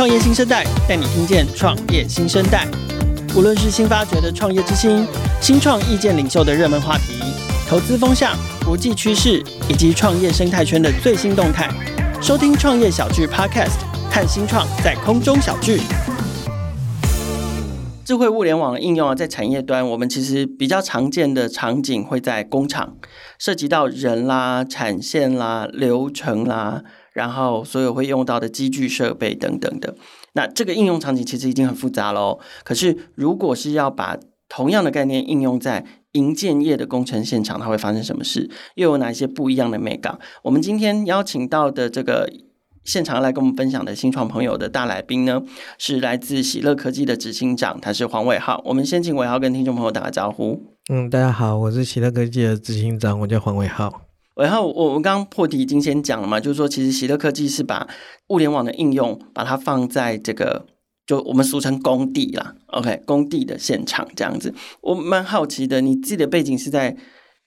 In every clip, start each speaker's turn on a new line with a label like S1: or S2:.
S1: 创业新生代带你听见创业新生代。无论是新发掘的创业之星、新创意见领袖的热门话题、投资风向、国际趋势以及创业生态圈的最新动态，收听创业小聚 Podcast，看新创在空中小聚。智慧物联网的应用啊，在产业端，我们其实比较常见的场景会在工厂，涉及到人啦、产线啦、流程啦，然后所有会用到的机具设备等等的。那这个应用场景其实已经很复杂喽。可是，如果是要把同样的概念应用在营建业的工程现场，它会发生什么事？又有哪些不一样的美感？我们今天邀请到的这个现场来跟我们分享的新创朋友的大来宾呢，是来自喜乐科技的执行长，他是黄伟浩。我们先请伟浩跟听众朋友打个招呼。
S2: 嗯，大家好，我是喜乐科技的执行长，我叫黄伟浩。
S1: 然后我我刚刚破题已经先讲了嘛，就是说其实喜乐科技是把物联网的应用把它放在这个就我们俗称工地啦，OK，工地的现场这样子。我蛮好奇的，你自己的背景是在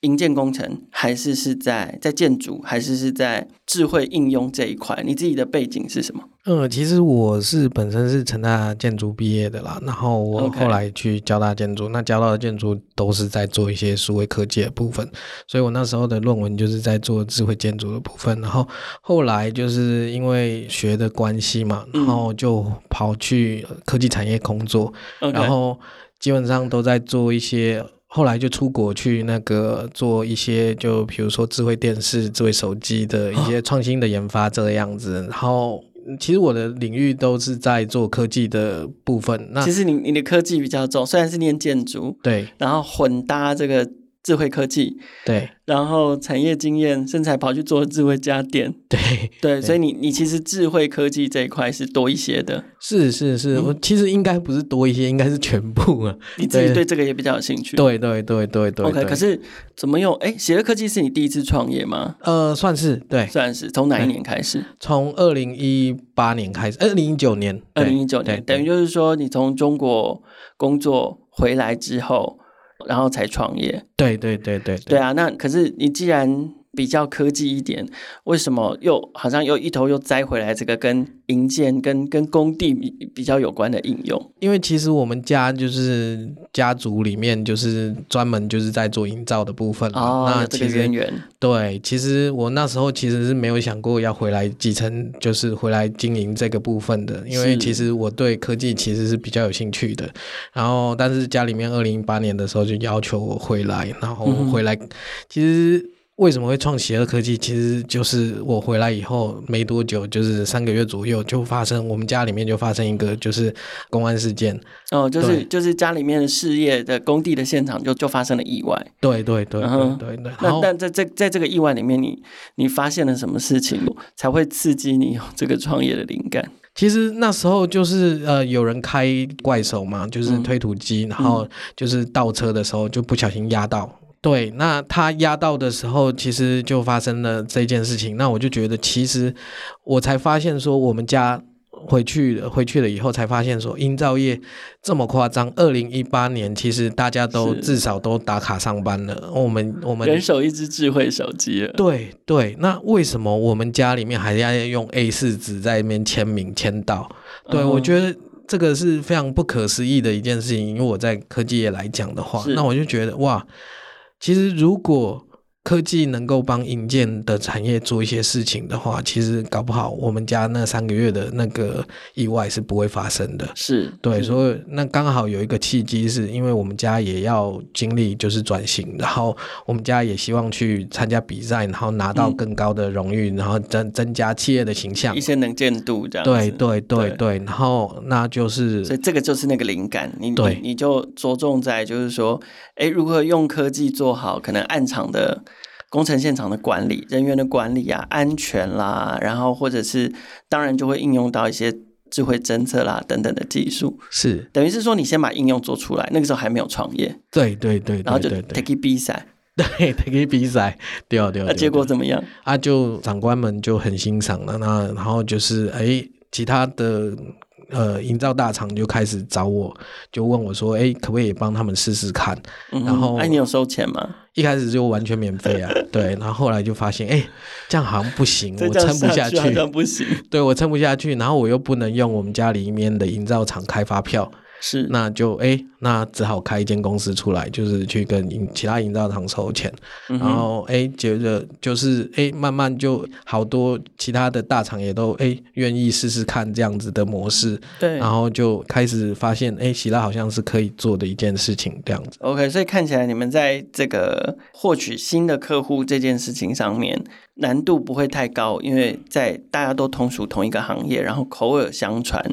S1: 营建工程，还是是在在建筑，还是是在智慧应用这一块？你自己的背景是什么？
S2: 嗯，其实我是本身是成大建筑毕业的啦，然后我后来去交大建筑.那交大的建筑都是在做一些数位科技的部分，所以我那时候的论文就是在做智慧建筑的部分，然后后来就是因为学的关系嘛，然后就跑去科技产业工作.然后基本上都在做一些，后来就出国去那个做一些，就比如说智慧电视、智慧手机的一些创新的研发这个样子，然后。其实我的领域都是在做科技的部分。那其实
S1: 你你的科技比较重，虽然是念建筑，
S2: 对，
S1: 然后混搭这个。智慧科技，
S2: 对，
S1: 然后产业经验，甚至还跑去做智慧家电，
S2: 对
S1: 对，所以你你其实智慧科技这一块是多一些的，
S2: 是是是，嗯、我其实应该不是多一些，应该是全部啊。
S1: 你自己对这个也比较有兴趣，
S2: 对对对对对。
S1: OK，可是怎么用？哎，喜乐科技是你第一次创业吗？
S2: 呃，算是，对，
S1: 算是。从哪一年开始？
S2: 从二零一八年开始，二零一九年，
S1: 二零一九年，等于就是说你从中国工作回来之后。然后才创业，
S2: 对对对对
S1: 对啊！那可是你既然比较科技一点，为什么又好像又一头又栽回来这个跟营建、跟跟工地比比较有关的应用？
S2: 因为其实我们家就是家族里面就是专门就是在做营造的部分
S1: 哦，
S2: 那
S1: 这个渊源。
S2: 对，其实我那时候其实是没有想过要回来继承，就是回来经营这个部分的。因为其实我对科技其实是比较有兴趣的。然后，但是家里面二零一八年的时候就要求我回来，然后回来，嗯、其实。为什么会创邪恶科技？其实就是我回来以后没多久，就是三个月左右就发生，我们家里面就发生一个就是公安事件。
S1: 哦，就是就是家里面的事业的工地的现场就就发生了意外。
S2: 对对对对对对。那
S1: 但在这在这个意外里面，你你发现了什么事情才会刺激你有这个创业的灵感？
S2: 其实那时候就是呃有人开怪手嘛，就是推土机，嗯、然后就是倒车的时候就不小心压到。对，那他压到的时候，其实就发生了这件事情。那我就觉得，其实我才发现说，我们家回去回去了以后，才发现说，营造业这么夸张。二零一八年，其实大家都至少都打卡上班了。我们我们
S1: 人手一只智慧手机了。
S2: 对对，那为什么我们家里面还要用 A 四纸在那边签名签到？对、嗯、我觉得这个是非常不可思议的一件事情。因为我在科技业来讲的话，那我就觉得哇。其实，如果科技能够帮硬件的产业做一些事情的话，其实搞不好我们家那三个月的那个意外是不会发生的。
S1: 是对，
S2: 所以那刚好有一个契机，是因为我们家也要经历就是转型，然后我们家也希望去参加比赛，然后拿到更高的荣誉，嗯、然后增增加企业的形象，
S1: 一些能见度这样。
S2: 对对对对，然后那就是，
S1: 所以这个就是那个灵感，你
S2: 对
S1: 你，你就着重在就是说，哎，如何用科技做好可能暗场的。工程现场的管理、人员的管理啊、安全啦，然后或者是当然就会应用到一些智慧侦测啦等等的技术。
S2: 是，
S1: 等于是说你先把应用做出来，那个时候还没有创业。
S2: 对对对，
S1: 然后就 take it 比赛，
S2: 对 take it 比赛，对对。
S1: 那结果怎么样？
S2: 啊，就长官们就很欣赏了，那然后就是哎，其他的。呃营造大厂就开始找我，就问我说：“哎，可不可以帮他们试试看？”
S1: 嗯、
S2: 然后，
S1: 哎，你有收钱吗？
S2: 一开始就完全免费啊，对。然后后来就发现，哎，这样好像不行，我撑不下去，
S1: 好像不行。
S2: 对，我撑不下去，然后我又不能用我们家里面的营造厂开发票。
S1: 是，
S2: 那就哎，那只好开一间公司出来，就是去跟营其他营造厂收钱，嗯、然后哎，觉得就是哎，慢慢就好多其他的大厂也都哎愿意试试看这样子的模式，
S1: 对，
S2: 然后就开始发现哎，喜乐好像是可以做的一件事情这样子。
S1: OK，所以看起来你们在这个获取新的客户这件事情上面难度不会太高，因为在大家都同属同一个行业，然后口耳相传，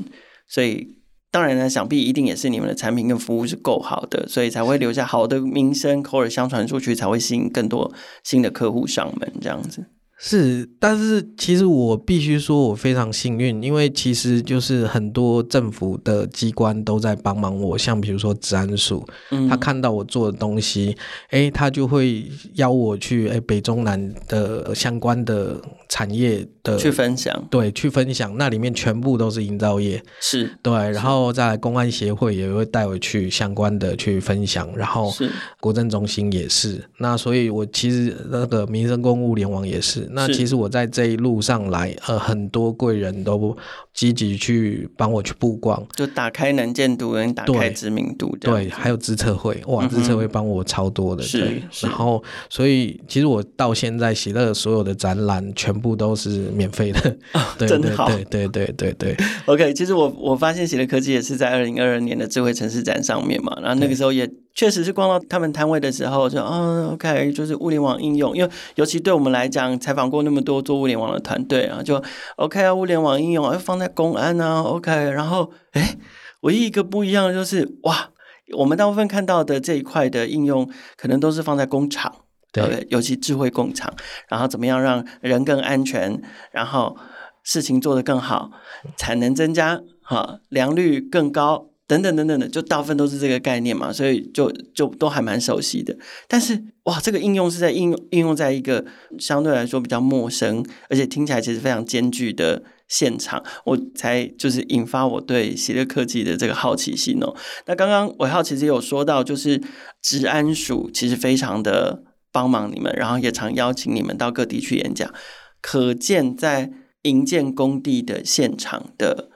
S1: 所以。当然呢，想必一定也是你们的产品跟服务是够好的，所以才会留下好的名声，口耳相传出去，才会吸引更多新的客户上门这样子。
S2: 是，但是其实我必须说，我非常幸运，因为其实就是很多政府的机关都在帮忙我，像比如说治安署，嗯，他看到我做的东西，哎，他就会邀我去哎北中南的相关的产业的
S1: 去分享，
S2: 对，去分享，那里面全部都是营造业，
S1: 是。
S2: 对，然后再来公安协会也会带我去相关的去分享，然后是。国政中心也是，那所以我其实那个民生公务联网也是。那其实我在这一路上来，呃，很多贵人都积极去帮我去曝光，
S1: 就打开能见度跟打开知名度，
S2: 对，还有资策会，哇，资策会帮我超多的，
S1: 是，
S2: 对，然后所以其实我到现在喜乐所有的展览全部都是免费的，
S1: 哦，真好，
S2: 对对对对对对。
S1: OK，其实我我发现喜乐科技也是在二零二二年的智慧城市展上面嘛，然后那个时候也。确实是逛到他们摊位的时候，就嗯，OK，就是物联网应用，因为尤其对我们来讲，采访过那么多做物联网的团队啊，就 OK 啊，物联网应用啊，放在公安啊，OK，然后哎，唯一一个不一样的就是哇，我们大部分看到的这一块的应用，可能都是放在工厂，对，对，尤其智慧工厂，然后怎么样让人更安全，然后事情做得更好，产能增加，哈，良率更高。等等等等的，就大部分都是这个概念嘛，所以就就都还蛮熟悉的。但是哇，这个应用是在应用应用在一个相对来说比较陌生，而且听起来其实非常艰巨的现场，我才就是引发我对喜乐科技的这个好奇心哦。那刚刚伟浩其实有说到，就是治安署其实非常的帮忙你们，然后也常邀请你们到各地去演讲，可见在营建工地的现场的。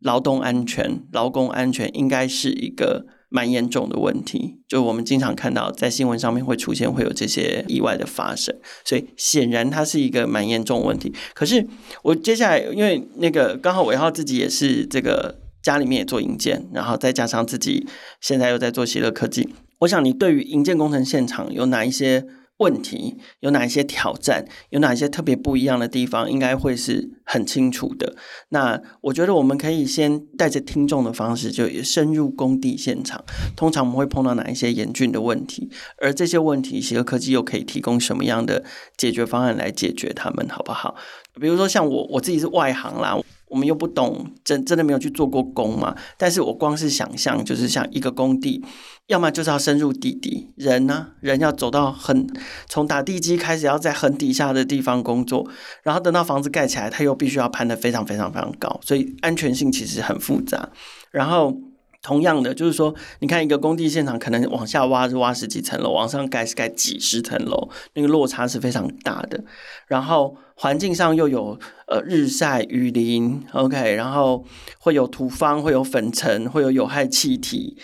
S1: 劳动安全、劳工安全应该是一个蛮严重的问题，就我们经常看到在新闻上面会出现会有这些意外的发生，所以显然它是一个蛮严重的问题。可是我接下来因为那个刚好伟浩自己也是这个家里面也做营建，然后再加上自己现在又在做喜乐科技，我想你对于营建工程现场有哪一些？问题有哪一些挑战？有哪一些特别不一样的地方？应该会是很清楚的。那我觉得我们可以先带着听众的方式，就深入工地现场。通常我们会碰到哪一些严峻的问题？而这些问题，协和科技又可以提供什么样的解决方案来解决他们，好不好？比如说像我，我自己是外行啦。我们又不懂，真真的没有去做过工嘛？但是我光是想象，就是像一个工地，要么就是要深入地底，人呢、人要走到很从打地基开始，要在很底下的地方工作，然后等到房子盖起来，他又必须要攀得非常非常非常高，所以安全性其实很复杂。然后。同样的，就是说，你看一个工地现场，可能往下挖是挖十几层楼，往上盖是盖几十层楼，那个落差是非常大的。然后环境上又有呃日晒雨淋，OK，然后会有土方，会有粉尘，会有有害气体。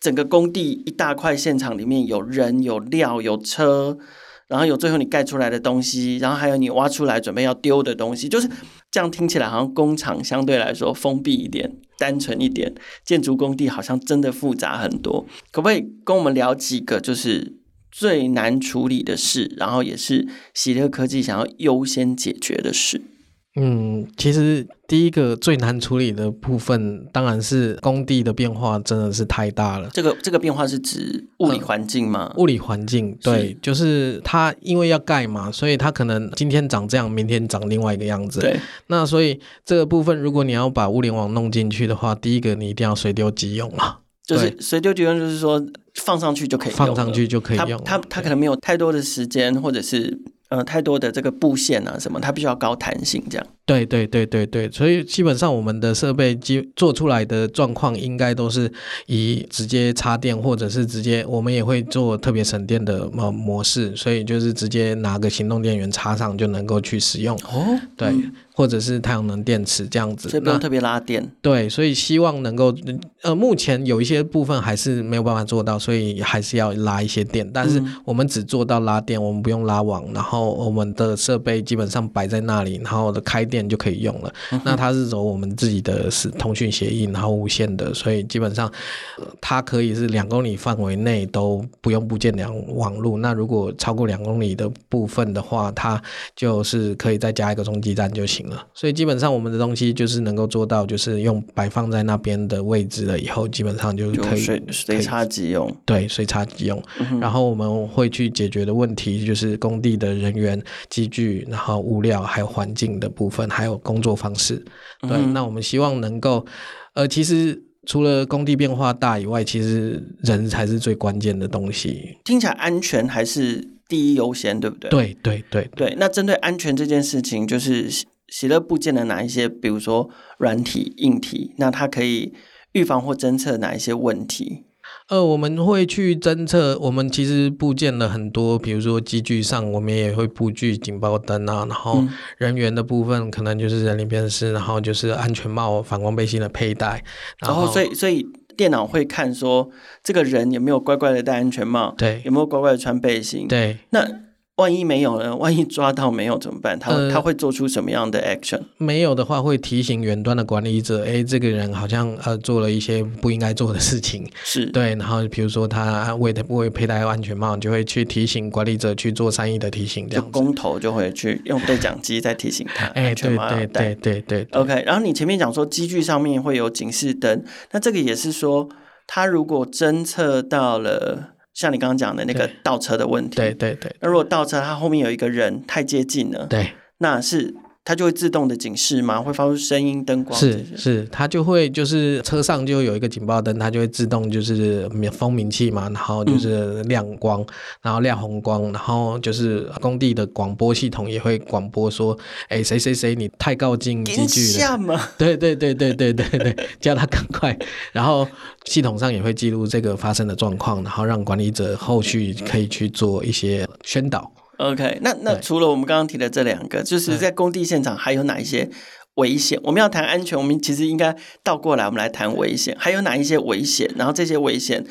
S1: 整个工地一大块现场里面有人、有料、有车。然后有最后你盖出来的东西，然后还有你挖出来准备要丢的东西，就是这样听起来好像工厂相对来说封闭一点、单纯一点，建筑工地好像真的复杂很多。可不可以跟我们聊几个就是最难处理的事，然后也是喜乐科技想要优先解决的事？
S2: 嗯，其实第一个最难处理的部分，当然是工地的变化真的是太大了。
S1: 这个这个变化是指物理环境吗？
S2: 嗯，物理环境，对，是就是它因为要盖嘛，所以它可能今天长这样，明天长另外一个样子。
S1: 对，
S2: 那所以这个部分，如果你要把物联网弄进去的话，第一个你一定要随丢即用啊。
S1: 就是随丢即用，就是说放上去就可以用，
S2: 放上去就可以用。
S1: 它它它可能没有太多的时间，或者是。呃，太多的这个布线啊，什么，它必须要高弹性这样。
S2: 对对对对对，所以基本上我们的设备机做出来的状况应该都是以直接插电，或者是直接我们也会做特别省电的模模式，所以就是直接拿个行动电源插上就能够去使用。哦，对。或者是太阳能电池这样子，
S1: 所以不用特别拉电。
S2: 对，所以希望能够，呃，目前有一些部分还是没有办法做到，所以还是要拉一些电。但是我们只做到拉电，我们不用拉网，然后我们的设备基本上摆在那里，然后的开电就可以用了。嗯、那它是走我们自己的是通讯协议，然后无线的，所以基本上、呃、它可以是两公里范围内都不用部件两网路。那如果超过两公里的部分的话，它就是可以再加一个中继站就行。所以基本上我们的东西就是能够做到，就是用摆放在那边的位置了以后，基本上就可以随
S1: 随插即用。
S2: 对，随插即用。嗯、然后我们会去解决的问题就是工地的人员、机具，然后物料，还有环境的部分，还有工作方式。对，嗯、那我们希望能够，呃，其实除了工地变化大以外，其实人才是最关键的东西。
S1: 听起来安全还是第一优先，对不对？
S2: 对对对
S1: 对。那针对安全这件事情，就是。喜乐部件的哪一些，比如说软体、硬体，那它可以预防或侦测哪一些问题？
S2: 呃，我们会去侦测。我们其实部件了很多，比如说机具上，我们也会布具警报灯啊。然后人员的部分，可能就是人脸辨识，然后就是安全帽、反光背心的佩戴。
S1: 然后，然后所以，所以电脑会看说，这个人有没有乖乖的戴安全帽？
S2: 对，
S1: 有没有乖乖的穿背心？
S2: 对，
S1: 那。万一没有呢？万一抓到没有怎么办？他、呃、他会做出什么样的 action？
S2: 没有的话，会提醒远端的管理者，哎，这个人好像呃做了一些不应该做的事情。
S1: 是
S2: 对，然后比如说他未未佩戴安全帽，就会去提醒管理者去做善意的提醒，这样。
S1: 工头就会去用对讲机在提醒他，
S2: 哎，对对对对对。
S1: OK，然后你前面讲说机具上面会有警示灯，那这个也是说，他如果侦测到了。像你刚刚讲的那个倒车的问题，
S2: 对对对。
S1: 那如果倒车，它后面有一个人太接近了，
S2: 对，那
S1: 是。它就会自动的警示嘛？会发出声音、灯光？
S2: 是是，它就会就是车上就有一个警报灯，它就会自动就是蜂鸣器嘛，然后就是亮光，嗯、然后亮红光，然后就是工地的广播系统也会广播说：“哎，谁谁谁，你太靠近机具了。”对对对对对对对，叫他赶快。然后系统上也会记录这个发生的状况，然后让管理者后续可以去做一些宣导。
S1: OK，那那除了我们刚刚提的这两个，就是在工地现场还有哪一些危险？我们要谈安全，我们其实应该倒过来，我们来谈危险。还有哪一些危险？然后这些危险。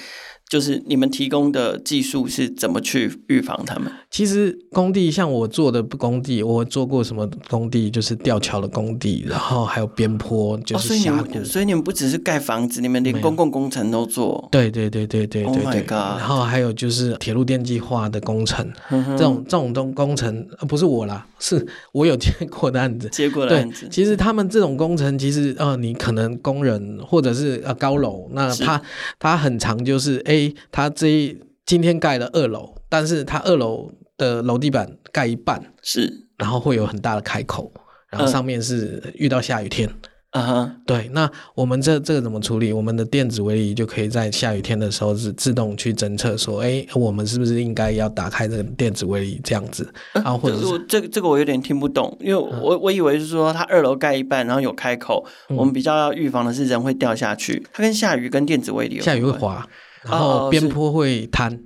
S1: 就是你们提供的技术是怎么去预防他们？
S2: 其实工地像我做的工地，我做过什么工地？就是吊桥的工地，然后还有边坡，就是峡谷。哦，所以你们，所
S1: 以你们不只是盖房子，你们连公共工程都做。
S2: 对对对对对对对。Oh！然后还有就是铁路电气化的工程，嗯、这种这种东工程不是我啦，是我有接过的案子。
S1: 接过的案子。
S2: 其实他们这种工程，其实呃，你可能工人或者是呃高楼，那他他很长就是哎。他这一今天盖了二楼，但是他二楼的楼地板盖一半，
S1: 是，
S2: 然后会有很大的开口，然后上面是遇到下雨天，
S1: 啊哈，
S2: 对，那我们这这个怎么处理？我们的电子围篱就可以在下雨天的时候是自动去侦测，说，哎，我们是不是应该要打开这个电子围篱这样子？然后或者
S1: 这个这个我有点听不懂，因为我我以为是说它二楼盖一半，然后有开口，嗯、我们比较要预防的是人会掉下去，它跟下雨跟电子围篱有
S2: 下雨会滑。然后边坡会坍
S1: 哦，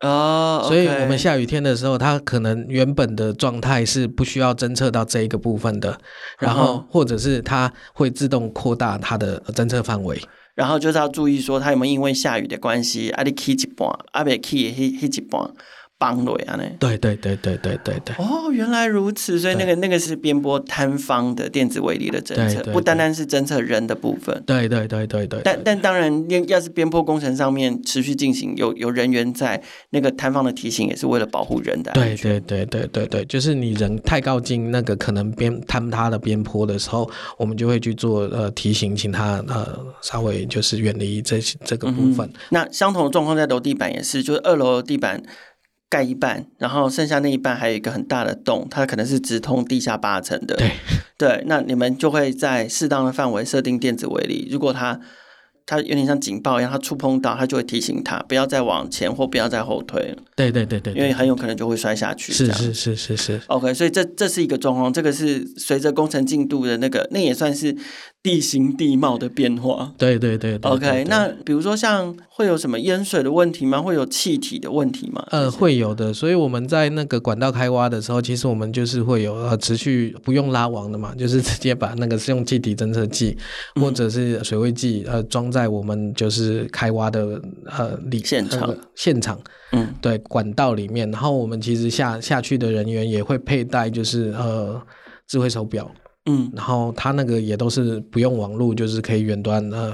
S2: 所以我们下雨天的时候，它可能原本的状态是不需要侦测到这一个部分的，然后或者是它会自动扩大它的侦测范围，
S1: 然后就是要注意说它有没有因为下雨的关系，啊，你开一半，啊，别开开一半。帮了呀，呢？
S2: 对对对对对对对。
S1: 哦，原来如此，所以那个那个是边坡坍方的电子围篱的侦测，不单单是侦测人的部分。
S2: 对对对对对。
S1: 但但当然，要是边坡工程上面持续进行，有有人员在，那个坍方的提醒也是为了保护人的。
S2: 对对对对对对，就是你人太靠近那个可能边坍塌的边坡的时候，我们就会去做呃提醒，请他呃稍微就是远离这这个部分。
S1: 嗯、那相同的状况在楼地板也是，就是二楼的地板。盖一半，然后剩下那一半还有一个很大的洞，它可能是直通地下八层的。
S2: 对，
S1: 对，那你们就会在适当的范围设定电子围篱。如果它它有点像警报一样，它触碰到它就会提醒它不要再往前或不要再后退了。
S2: 对对对对，
S1: 因为很有可能就会摔下去。
S2: 是是是是是。
S1: OK，所以这这是一个状况，这个是随着工程进度的那个，那也算是地形地貌的变化。
S2: 对对对，对。
S1: OK，那比如说像会有什么淹水的问题吗？会有气体的问题吗？
S2: 呃，会有的。所以我们在那个管道开挖的时候，其实我们就是会有呃持续不用拉网的嘛，就是直接把那个是用气体侦测器或者是水位计呃装在我们就是开挖的呃里
S1: 现场、呃、
S2: 现场。嗯，对，管道里面，然后我们其实下下去的人员也会佩戴，就是呃智慧手表，嗯。然后它那个也都是不用网络就是可以远端呃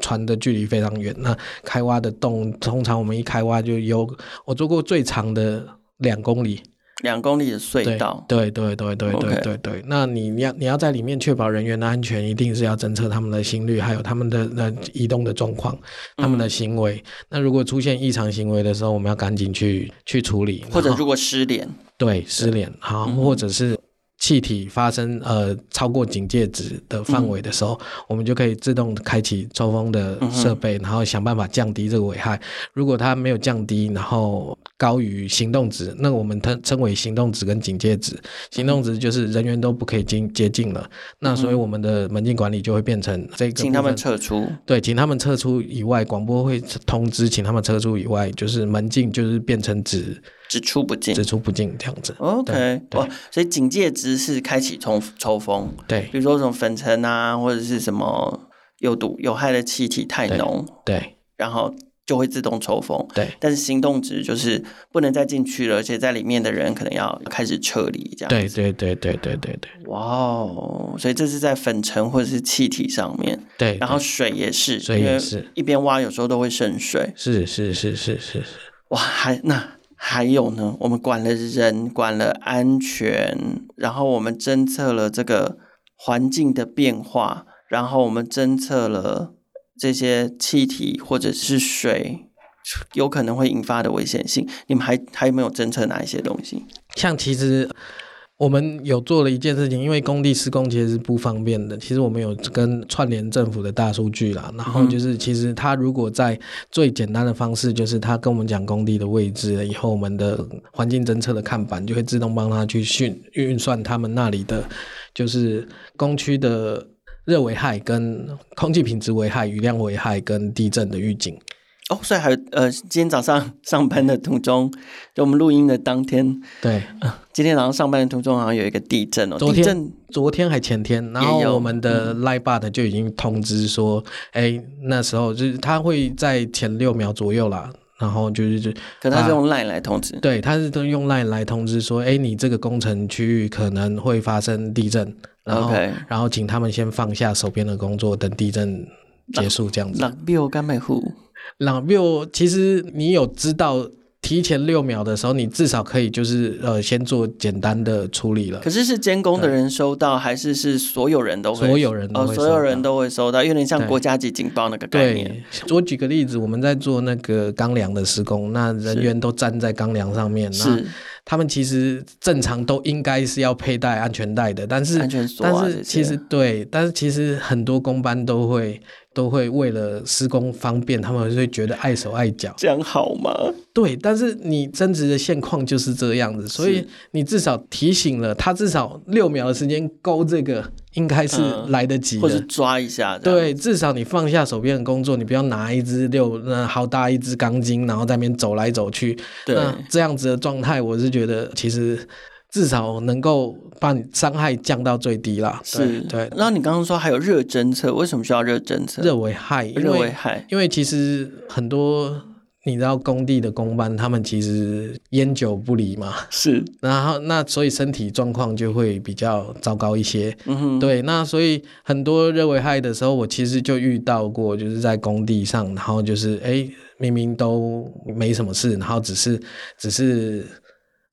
S2: 传的距离非常远。那开挖的洞通常我们一开挖就有我做过最长的两公里。
S1: 两公里的隧道。
S2: 对对对对对对对那你你要你要在里面确保人员的安全一定是要侦测他们的心率还有他们的那移动的状况他们的行为那如果出现异常行为的时候我们要赶紧去去处理
S1: 或者如果失联。
S2: 对失联好或者是气体发生呃超过警戒值的范围的时候，嗯，我们就可以自动开启抽风的设备，嗯，然后想办法降低这个危害。如果它没有降低，然后高于行动值，那我们称称为行动值跟警戒值。行动值就是人员都不可以进接近了，嗯，那所以我们的门禁管理就会变成这个，
S1: 请他们撤出。
S2: 对，请他们撤出以外，广播会通知，请他们撤出以外，就是门禁就是变成指。
S1: 只出不进，
S2: 只出不进这样子。
S1: OK，哦，所以警戒值是开启抽抽风，
S2: 对，
S1: 比如说什么粉尘啊，或者是什么有毒有害的气体太浓，
S2: 对，然
S1: 后就会自动抽风，
S2: 对。
S1: 但是行动值就是不能再进去了，而且在里面的人可能要开始撤离，这样。
S2: 对对对对对对对。
S1: 哇哦，所以这是在粉尘或者是气体上面，
S2: 对。
S1: 然后水也是，
S2: 水也是，
S1: 一边挖有时候都会渗水，
S2: 是是是是是是。
S1: 哇，还那。还有呢，我们管了人，管了安全，然后我们侦测了这个环境的变化，然后我们侦测了这些气体或者是水有可能会引发的危险性。你们还还有没有侦测哪一些东西？
S2: 像其实。我们有做了一件事情，因为工地施工其实是不方便的。其实我们有跟串联政府的大数据啦，然后就是其实他如果在最简单的方式，就是他跟我们讲工地的位置，以后我们的环境侦测的看板就会自动帮他去训运算他们那里的，就是工区的热危害、跟空气品质危害、雨量危害跟地震的预警。
S1: 哦，所以还有呃，今天早上上班的途中，就我们录音的当天，
S2: 对，
S1: 呃，今天早上上班的途中好像有一个地震哦，
S2: 昨天
S1: 地震
S2: 昨天还前天，然后我们的 Line 就已经通知说，哎、嗯欸，那时候就是他会在前六秒左右啦，然后就是就，
S1: 可他是用 Line 来通知，
S2: 对，他是都用 Line 来通知说，哎、欸，你这个工程区域可能会发生地震，然后.然后请他们先放下手边的工作，等地震结束这样子。朗六，其实你有知道提前六秒的时候，你至少可以就是呃先做简单的处理了。
S1: 可是是监工的人收到，还是是所有人都会？
S2: 所有人都所有人
S1: 都会收到，有点像国家级警报那个概念。
S2: 对，我举个例子，我们在做那个钢梁的施工，那人员都站在钢梁上面，是。他们其实正常都应该是要佩戴安全带的，但是、啊、但是其实对，但是其实很多工班都会。都会为了施工方便，他们会觉得碍手碍脚。
S1: 这样好吗？
S2: 对，但是你真实的现况就是这样子，所以你至少提醒了他，至少六秒的时间勾这个应该是来得及的，
S1: 嗯、或者抓一下。
S2: 对，至少你放下手边的工作，你不要拿一支六那好大一支钢筋，然后在那边走来走去。对，那这样子的状态，我是觉得其实。至少能够把你伤害降到最低啦。是，对。
S1: 然后你刚刚说还有热侦测，为什么需要热侦测？
S2: 热危害，
S1: 热危害。
S2: 因为其实很多你知道工地的工班，他们其实烟酒不离嘛。
S1: 是。
S2: 然后那所以身体状况就会比较糟糕一些。嗯哼。对，那所以很多热危害的时候，我其实就遇到过，就是在工地上，然后就是哎，明明都没什么事，然后只是只是。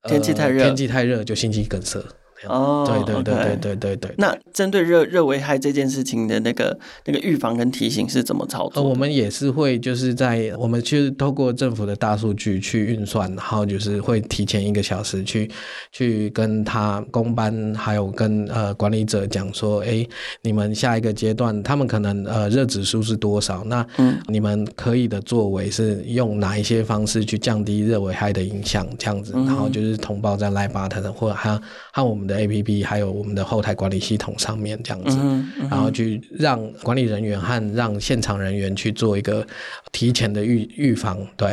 S1: 天气太热，
S2: 天气太热就心肌梗塞。哦，对对对对对对对。
S1: 那针对热热危害这件事情的那个那个预防跟提醒是怎么操作？
S2: 呃，我们也是会就是在我们去透过政府的大数据去运算，然后就是会提前一个小时去去跟他公班还有跟呃管理者讲说，哎，你们下一个阶段他们可能呃热指数是多少？那你们可以的作为是用哪一些方式去降低热危害的影响？这样子，然后就是通报在 Line Button 或者还和我们的 APP 还有我们的后台管理系统上面这样子，嗯嗯、然后去让管理人员和让现场人员去做一个提前的预预防。对，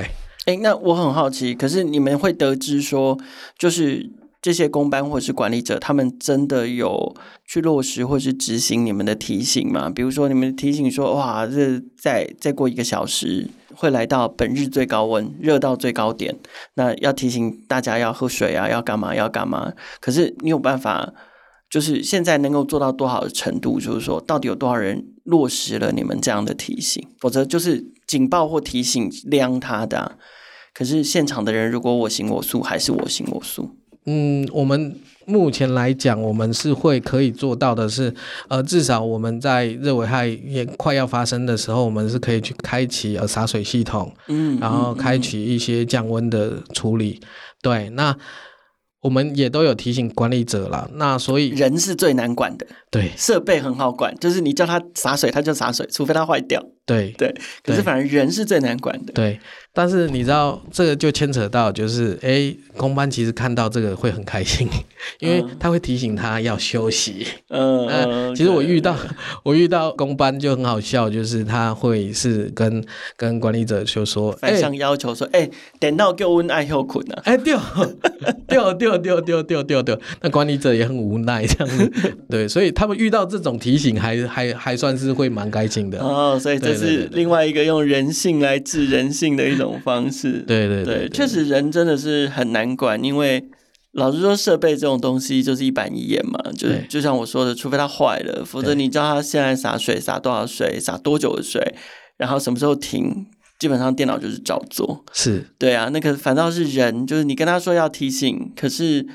S1: 哎、欸，那我很好奇，可是你们会得知说，就是这些公班或者是管理者，他们真的有去落实或是执行你们的提醒吗？比如说，你们提醒说，哇，这再再过一个小时。会来到本日最高温，热到最高点，那要提醒大家要喝水啊，要干嘛要干嘛？可是你有办法，就是现在能够做到多少的程度？就是说，到底有多少人落实了你们这样的提醒？否则就是警报或提醒亮他的，可是现场的人如果我行我素，还是我行我素。
S2: 嗯，我们目前来讲，我们是会可以做到的是，呃，至少我们在热危害也快要发生的时候，我们是可以去开启呃洒水系统，嗯，然后开启一些降温的处理，嗯、对，那我们也都有提醒管理者了，那所以
S1: 人是最难管的，
S2: 对，
S1: 设备很好管，就是你叫他洒水，他就洒水，除非他坏掉，
S2: 对
S1: 对，可是反而人是最难管的，
S2: 对。但是你知道，这个就牵扯到，就是哎，公班其实看到这个会很开心，因为他会提醒他要休息。嗯，呃、其实我遇到 我遇到公班就很好笑，就是他会是跟跟管理者就说，
S1: 反向要求说，哎，等到给我爱后困了，
S2: 哎，掉掉掉掉掉掉掉掉，那管理者也很无奈这样子。对，所以他们遇到这种提醒还，还还还算是会蛮开心的。
S1: 哦，所以这是另外一个用人性来治人性的一种。方式，
S2: 对对对，
S1: 确实人真的是很难管，因为老实说，设备这种东西就是一板一眼嘛，就
S2: 对
S1: 就像我说的，除非它坏了，否则你知道它现在洒水洒多少水，洒多久的水，然后什么时候停，基本上电脑就是照做。
S2: 是
S1: 对啊，那个反倒是人，就是你跟他说要提醒，可是。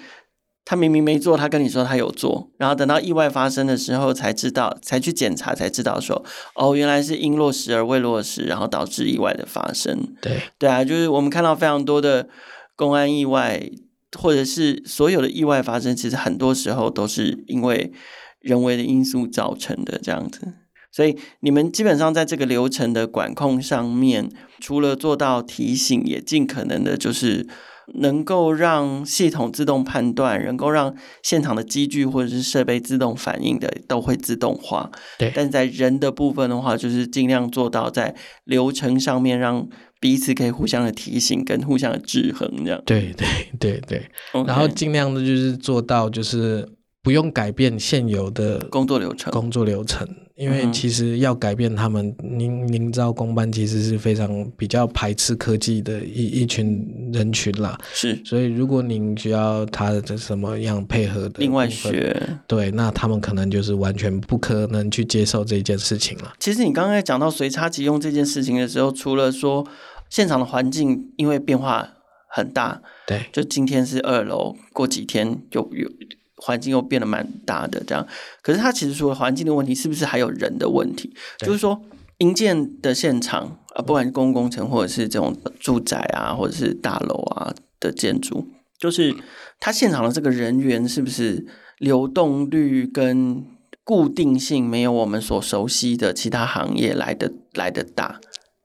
S1: 他明明没做，他跟你说他有做，然后等到意外发生的时候才知道，才去检查才知道说，哦，原来是因落实而未落实，然后导致意外的发生。
S2: 对
S1: 对啊，就是我们看到非常多的公安意外，或者是所有的意外发生，其实很多时候都是因为人为的因素造成的这样子。所以你们基本上在这个流程的管控上面，除了做到提醒，也尽可能的就是。能够让系统自动判断，能够让现场的机具或者是设备自动反应的，都会自动化。
S2: 对，
S1: 但在人的部分的话，就是尽量做到在流程上面，让彼此可以互相的提醒跟互相的制衡，这样。
S2: 对对对对，Okay. 然后尽量的就是做到就是。不用改变现有的
S1: 工作流程，
S2: 工作流程，因为其实要改变他们，您您知道，公班其实是非常比较排斥科技的一一群人群啦。
S1: 是，
S2: 所以如果您需要他的什么样配合的，
S1: 另外学，
S2: 对，那他们可能就是完全不可能去接受这件事情了。
S1: 其实你刚才讲到随插即用这件事情的时候，除了说现场的环境因为变化很大，
S2: 对，
S1: 就今天是二楼，过几天就有。环境又变得蛮大的，这样。可是它其实除了环境的问题，是不是还有人的问题？就是说，营建的现场啊，不管是公共工程或者是这种住宅啊，或者是大楼啊的建筑，就是它现场的这个人员是不是流动率跟固定性没有我们所熟悉的其他行业来的来的大？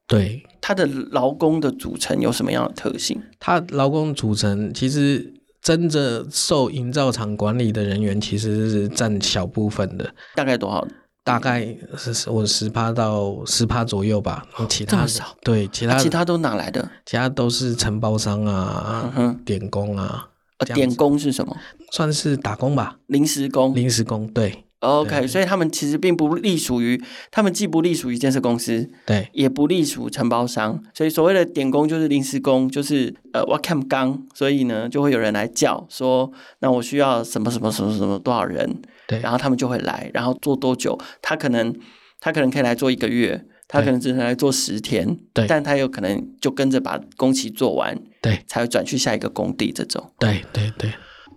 S2: 对，
S1: 它的劳工的组成有什么样的特性？
S2: 它劳工组成其实。真正受营造厂管理的人员其实是占小部分的，
S1: 大概多少？
S2: 大概是我十趴到十趴左右吧。其他
S1: 少？
S2: 对，其他、啊、
S1: 其他都哪来的？
S2: 其他都是承包商啊，嗯、点工啊。
S1: 呃，点工是什么？
S2: 算是打工吧，
S1: 临时工。
S2: 临时工，对。
S1: OK，所以他们其实并不隶属于，他们既不隶属于建设公司，
S2: 对，
S1: 也不隶属承包商，所以所谓的点工就是临时工，就是呃，我看刚，所以呢，就会有人来叫说，那我需要什么什么什么什么多少人，
S2: 对，
S1: 然后他们就会来，然后做多久？他可能他可能可以来做一个月，他可能只能来做十天，
S2: 对，
S1: 但他有可能就跟着把工期做完，
S2: 对，
S1: 才会转去下一个工地这种，
S2: 对对对。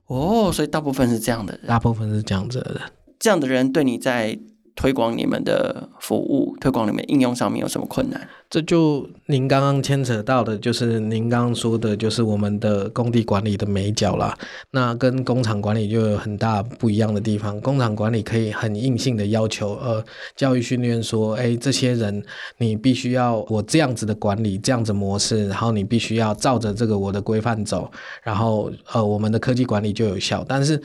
S1: 哦，所以大部分是这样的人，
S2: 大部分是这样子的人。
S1: 这样的人对你在推广你们的服务、推广你们应用上面有什么困难？
S2: 这就您刚刚牵扯到的，就是您刚刚说的，就是我们的工地管理的眉角啦。那跟工厂管理就有很大不一样的地方。工厂管理可以很硬性的要求，呃，教育训练说，哎，这些人你必须要我这样子的管理，这样子模式，然后你必须要照着这个我的规范走，然后呃，我们的科技管理就有效。但是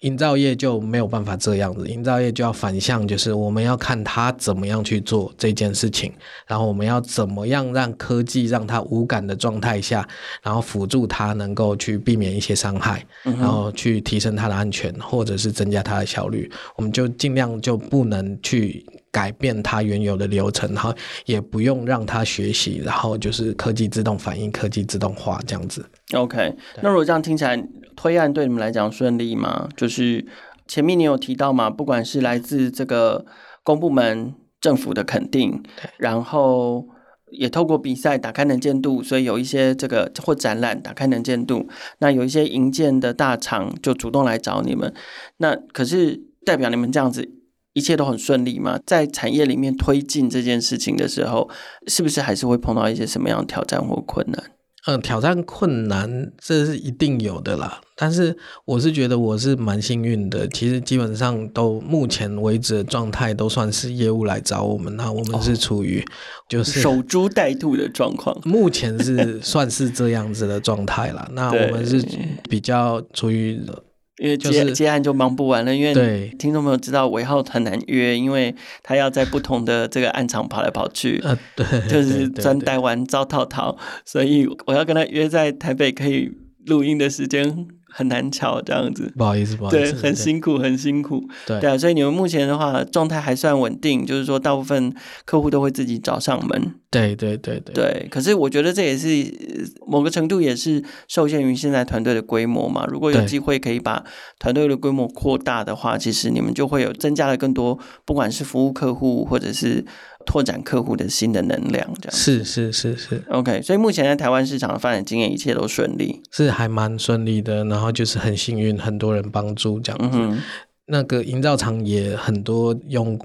S2: 营造业就没有办法这样子，营造业就要反向，就是我们要看他怎么样去做这件事情，然后我们要。怎么样让科技让它无感的状态下，然后辅助它能够去避免一些伤害，然后去提升它的安全，或者是增加它的效率？我们就尽量就不能去改变它原有的流程，然后也不用让它学习，然后就是科技自动反应、科技自动化这样子。
S1: OK，那如果这样听起来，推案对你们来讲顺利吗？就是前面你有提到嘛，不管是来自这个公部门、政府的肯定，然后。也透过比赛打开能见度，所以有一些这个或展览打开能见度，那有一些营建的大厂就主动来找你们。那可是代表你们这样子一切都很顺利吗？在产业里面推进这件事情的时候，是不是还是会碰到一些什么样的挑战或困难？
S2: 嗯，挑战困难这是一定有的啦。但是我是觉得我是蛮幸运的，其实基本上都目前为止的状态都算是业务来找我们，那我们是处于就是
S1: 守株待兔的状况。
S2: 目前是算是这样子的状态啦。那我们是比较处于。
S1: 因为接接案就忙不完了，因为听众朋友知道尾号很难约，因为他要在不同的 这个案场跑来跑去，
S2: 呃，对，
S1: 就是专带完招套套，所以我要跟他约在台北可以录音的时间。很难乔这样子，
S2: 不好意思，不好意思，
S1: 对，很辛苦，很辛苦，
S2: 对，
S1: 对啊，所以你们目前的话状态还算稳定，就是说大部分客户都会自己找上门，
S2: 对对对对，
S1: 对。可是我觉得这也是某个程度也是受限于现在团队的规模嘛。如果有机会可以把团队的规模扩大的话，其实你们就会有增加了更多，不管是服务客户或者是。拓展客户的新的能量，这样
S2: 是是是是
S1: ，OK。所以目前在台湾市场的发展经验，一切都顺利，
S2: 是还蛮顺利的。然后就是很幸运，很多人帮助这样子。嗯、那个营造厂也很多用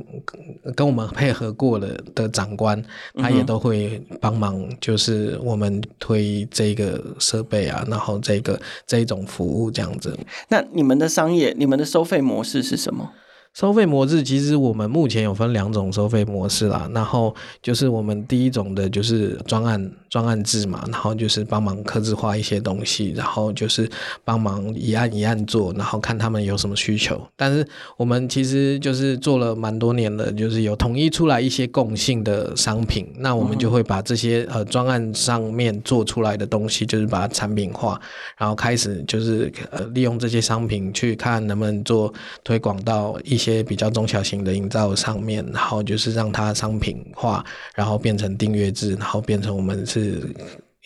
S2: 跟我们配合过了的长官，他也都会帮忙，就是我们推这个设备啊，然后这个这一种服务这样子。
S1: 那你们的商业，你们的收费模式是什么？
S2: 收费模式其实我们目前有分两种收费模式啦，然后就是我们第一种的就是专案专案制嘛，然后就是帮忙客制化一些东西，然后就是帮忙一案一案做，然后看他们有什么需求。但是我们其实就是做了蛮多年了，就是有统一出来一些共性的商品，那我们就会把这些呃专案上面做出来的东西，就是把它产品化，然后开始就是呃利用这些商品去看能不能做推广到一。一些比较中小型的营造上面，然后就是让它商品化，然后变成订阅制，然后变成我们是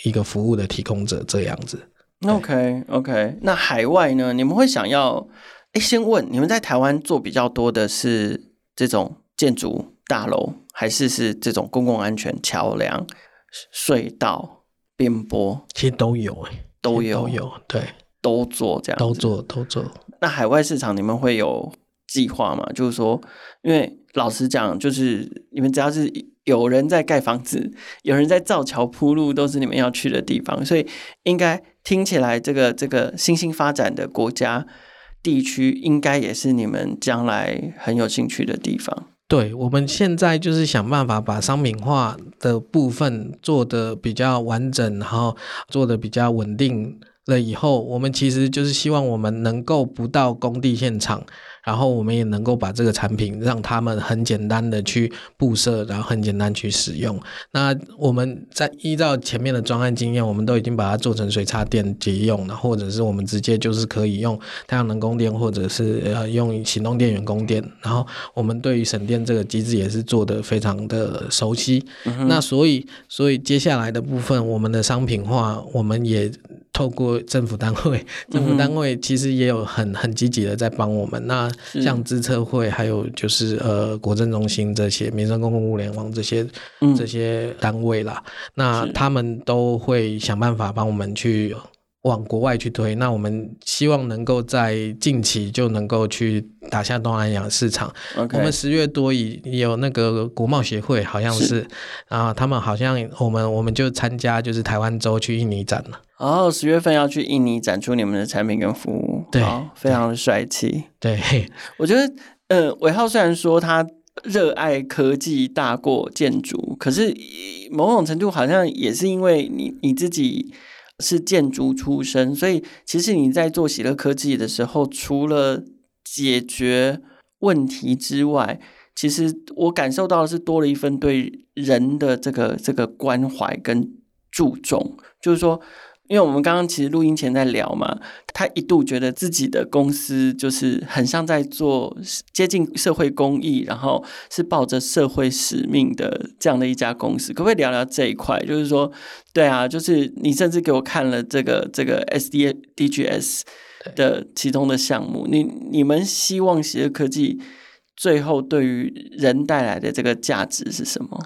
S2: 一个服务的提供者这样子。
S1: OK OK，那海外呢？你们会想要？哎，先问你们在台湾做比较多的是这种建筑大楼，还是是这种公共安全桥梁、隧道、边坡？
S2: 其实都有，哎，都有都有，对，
S1: 都做这样，
S2: 都做都做。
S1: 那海外市场你们会有？计划嘛，就是说，因为老实讲，就是你们只要是有人在盖房子，有人在造桥铺路，都是你们要去的地方，所以应该听起来，这个这个新兴发展的国家地区，应该也是你们将来很有兴趣的地方。
S2: 对，我们现在就是想办法把商品化的部分做得比较完整，然后做得比较稳定了以后，我们其实就是希望我们能够不到工地现场。然后我们也能够把这个产品让他们很简单的去布设，然后很简单去使用。那我们在依照前面的专案经验，我们都已经把它做成水插电节用了，或者是我们直接就是可以用太阳能供电，或者是呃用行动电源供电。然后我们对于省电这个机制也是做的非常的熟悉。嗯、那所以，所以接下来的部分，我们的商品化，我们也。透过政府单位，政府单位其实也有很很积极的在帮我们。那像资策会，还有就是呃国政中心这些民生公共物联网这些这些单位啦，那他们都会想办法帮我们去往国外去推。那我们希望能够在近期就能够去打下东南亚市
S1: 场。
S2: 我们十月多已有那个国贸协会，好像是，是然后他们好像我们我们就参加就是台湾州去印尼展了。
S1: 哦，十月份要去印尼展出你们的产品跟服务，
S2: 对，
S1: 非常的帅气。
S2: 对，
S1: 我觉得，呃，伟浩虽然说他热爱科技大过建筑，可是某种程度好像也是因为你你自己是建筑出身，所以其实你在做喜乐科技的时候，除了解决问题之外，其实我感受到的是多了一份对人的这个这个关怀跟注重，就是说。因为我们刚刚其实录音前在聊嘛，他一度觉得自己的公司就是很像在做接近社会公益，然后是抱着社会使命的这样的一家公司，可不可以聊聊这一块？就是说，对啊，就是你甚至给我看了这个这个 S D D G S 的其中的项目，你你们希望喜乐科技最后对于人带来的这个价值是什么？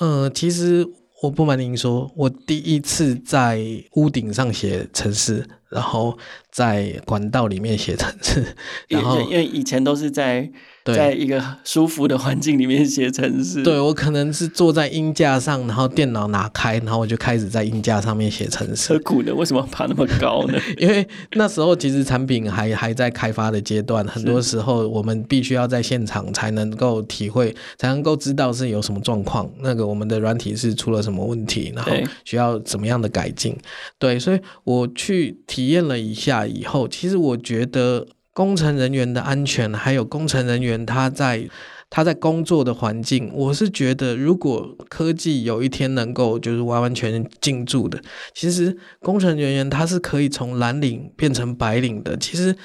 S2: 呃，其实。我不瞒您说，我第一次在屋顶上写城市，然后在管道里面写城市，然后
S1: 因为以前都是在。在一个舒服的环境里面写程式。
S2: 对，我可能是坐在音架上，然后电脑拿开，然后我就开始在音架上面写程式。
S1: 何苦呢？为什么爬那么高呢？
S2: 因为那时候其实产品还还在开发的阶段，很多时候我们必须要在现场才能够体会，才能够知道是有什么状况，那个我们的软体是出了什么问题，然后需要怎么样的改进。对，所以我去体验了一下以后，其实我觉得。工程人员的安全，还有工程人员他在他在工作的环境，我是觉得，如果科技有一天能够就是完完全全进驻的，其实工程人员他是可以从蓝领变成白领的。其实，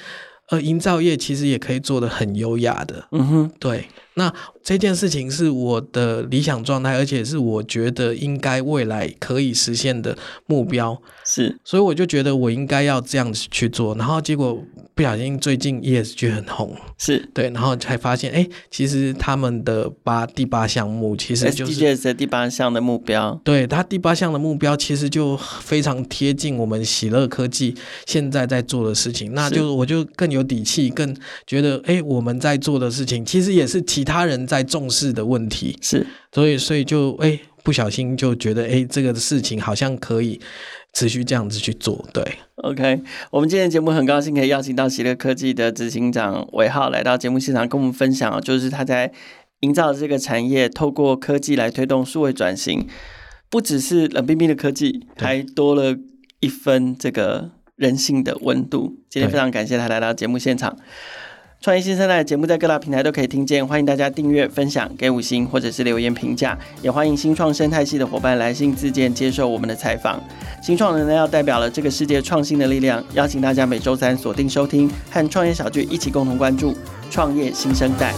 S2: 呃，营造业其实也可以做的很优雅的。嗯哼，对。那这件事情是我的理想状态，而且是我觉得应该未来可以实现的目标。
S1: 是，
S2: 所以我就觉得我应该要这样子去做。然后结果不小心最近 ESG 很红，
S1: 是对，
S2: 然后才发现，哎，其实他们的八第八项目其实就是
S1: SDGs 的第八项的目标。
S2: 对，他第八项的目标其实就非常贴近我们喜乐科技现在在做的事情。那就我就更有底气，更觉得，哎，我们在做的事情其实也是其他人在重视的问题，
S1: 是，
S2: 所以所以就哎不小心就觉得哎这个事情好像可以持续这样子去做，对
S1: ，OK，我们今天节目很高兴可以邀请到喜乐科技的执行长韦浩来到节目现场跟我们分享，就是他在营造这个产业，透过科技来推动数位转型，不只是冷冰冰的科技，还多了一分这个人性的温度。今天非常感谢他来到节目现场。创业新生代节目在各大平台都可以听见，欢迎大家订阅、分享、给五星或者是留言评价，也欢迎新创生态系的伙伴来信自荐接受我们的采访。新创人呢要代表了这个世界创新的力量，邀请大家每周三锁定收听，和创业小聚一起共同关注创业新生代。